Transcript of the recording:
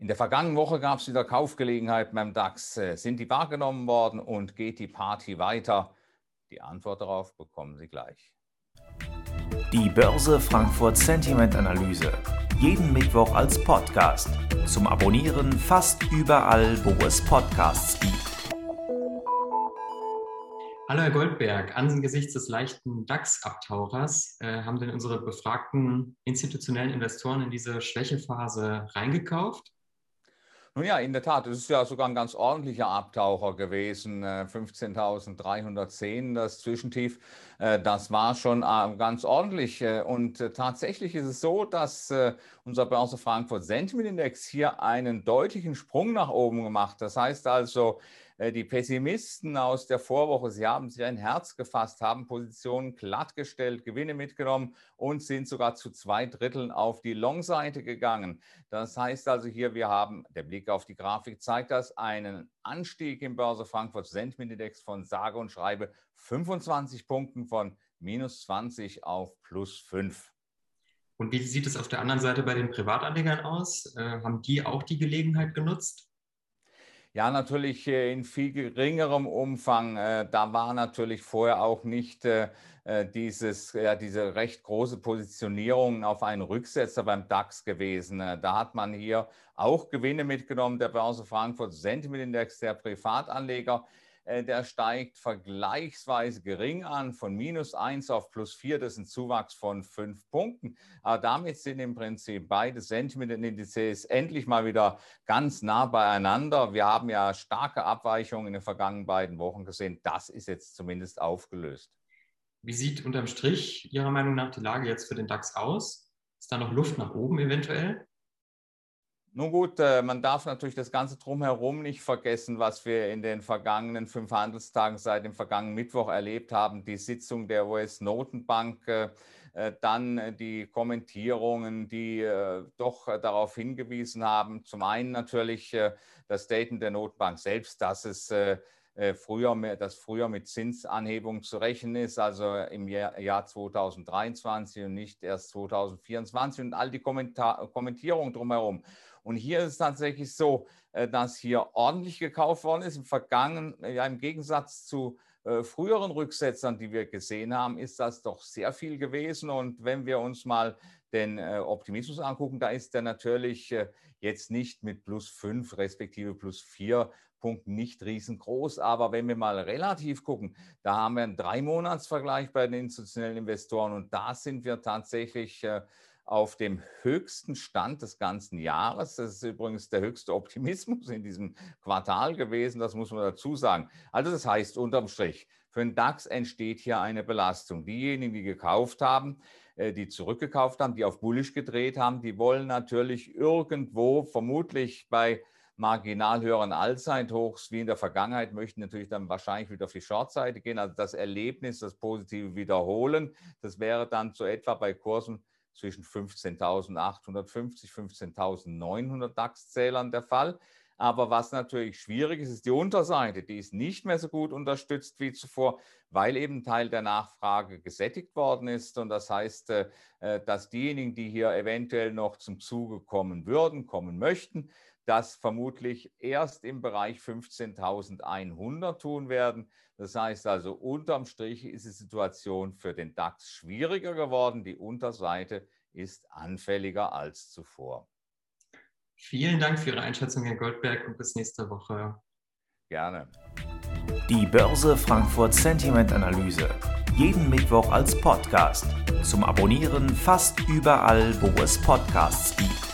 In der vergangenen Woche gab es wieder Kaufgelegenheit beim DAX. Äh, sind die wahrgenommen worden und geht die Party weiter? Die Antwort darauf bekommen Sie gleich. Die Börse Frankfurt Sentiment Analyse. Jeden Mittwoch als Podcast. Zum Abonnieren fast überall, wo es Podcasts gibt. Hallo Herr Goldberg, angesichts des leichten DAX-Abtauchers äh, haben denn unsere befragten institutionellen Investoren in diese Schwächephase reingekauft? Nun ja, in der Tat, es ist ja sogar ein ganz ordentlicher Abtaucher gewesen, 15.310, äh, das Zwischentief. Äh, das war schon äh, ganz ordentlich. Und tatsächlich ist es so, dass unser Börse Frankfurt Sentiment Index hier einen deutlichen Sprung nach oben gemacht. Das heißt also, die Pessimisten aus der Vorwoche, sie haben sich ein Herz gefasst, haben Positionen glattgestellt, Gewinne mitgenommen und sind sogar zu zwei Dritteln auf die Long-Seite gegangen. Das heißt also hier, wir haben, der Blick auf die Grafik zeigt das, einen Anstieg im Börse Frankfurt Sentiment Index von sage und schreibe 25 Punkten von minus 20 auf plus 5. Und wie sieht es auf der anderen Seite bei den Privatanlegern aus? Äh, haben die auch die Gelegenheit genutzt? Ja, natürlich äh, in viel geringerem Umfang. Äh, da war natürlich vorher auch nicht äh, dieses, ja, diese recht große Positionierung auf einen Rücksetzer beim DAX gewesen. Da hat man hier auch Gewinne mitgenommen. Der Börse Frankfurt Sentiment Index der Privatanleger der steigt vergleichsweise gering an, von minus 1 auf plus 4, das ist ein Zuwachs von 5 Punkten. Aber damit sind im Prinzip beide Sentiment-Indizes endlich mal wieder ganz nah beieinander. Wir haben ja starke Abweichungen in den vergangenen beiden Wochen gesehen. Das ist jetzt zumindest aufgelöst. Wie sieht unterm Strich Ihrer Meinung nach die Lage jetzt für den DAX aus? Ist da noch Luft nach oben eventuell? Nun gut, äh, man darf natürlich das Ganze drumherum nicht vergessen, was wir in den vergangenen fünf Handelstagen seit dem vergangenen Mittwoch erlebt haben. Die Sitzung der US-Notenbank, äh, äh, dann die Kommentierungen, die doch darauf hingewiesen haben. Zum einen natürlich das Statement der Notenbank selbst, dass es früher, dass früher mit Zinsanhebung zu rechnen ist, also im Jahr 2023 und nicht erst 2024 und all die Kommentar Kommentierungen drumherum. Und hier ist es tatsächlich so, äh, dass hier ordentlich gekauft worden ist. Im vergangenen, ja, im Gegensatz zu äh, früheren Rücksetzern, die wir gesehen haben, ist das doch sehr viel gewesen. Und wenn wir uns mal den äh, Optimismus angucken, da ist der natürlich jetzt nicht mit plus fünf respektive plus vier Punkten nicht riesengroß. Aber wenn wir mal relativ gucken, da haben wir einen Drei-Monats-Vergleich bei den institutionellen Investoren und da sind wir tatsächlich auf dem höchsten Stand des ganzen Jahres. Das ist übrigens der höchste Optimismus in diesem Quartal gewesen, das muss man dazu sagen. Also das heißt unterm Strich, für den DAX entsteht hier eine Belastung. Diejenigen, die gekauft haben, äh, die zurückgekauft haben, die auf Bullish gedreht haben, die wollen natürlich irgendwo, vermutlich bei marginal höheren Allzeithochs wie in der Vergangenheit, möchten natürlich dann wahrscheinlich wieder auf die Shortseite gehen, also das Erlebnis, das Positive wiederholen. Das wäre dann so etwa bei Kursen zwischen 15.850, 15.900 DAX-Zählern der Fall. Aber was natürlich schwierig ist, ist die Unterseite. Die ist nicht mehr so gut unterstützt wie zuvor, weil eben Teil der Nachfrage gesättigt worden ist. Und das heißt, äh, äh, dass diejenigen, die hier eventuell noch zum Zuge kommen würden, kommen möchten, das vermutlich erst im Bereich 15.100 tun werden. Das heißt also, unterm Strich ist die Situation für den DAX schwieriger geworden. Die Unterseite ist anfälliger als zuvor. Vielen Dank für Ihre Einschätzung, Herr Goldberg, und bis nächste Woche. Gerne. Die Börse Frankfurt Sentiment Analyse. Jeden Mittwoch als Podcast. Zum Abonnieren fast überall, wo es Podcasts gibt.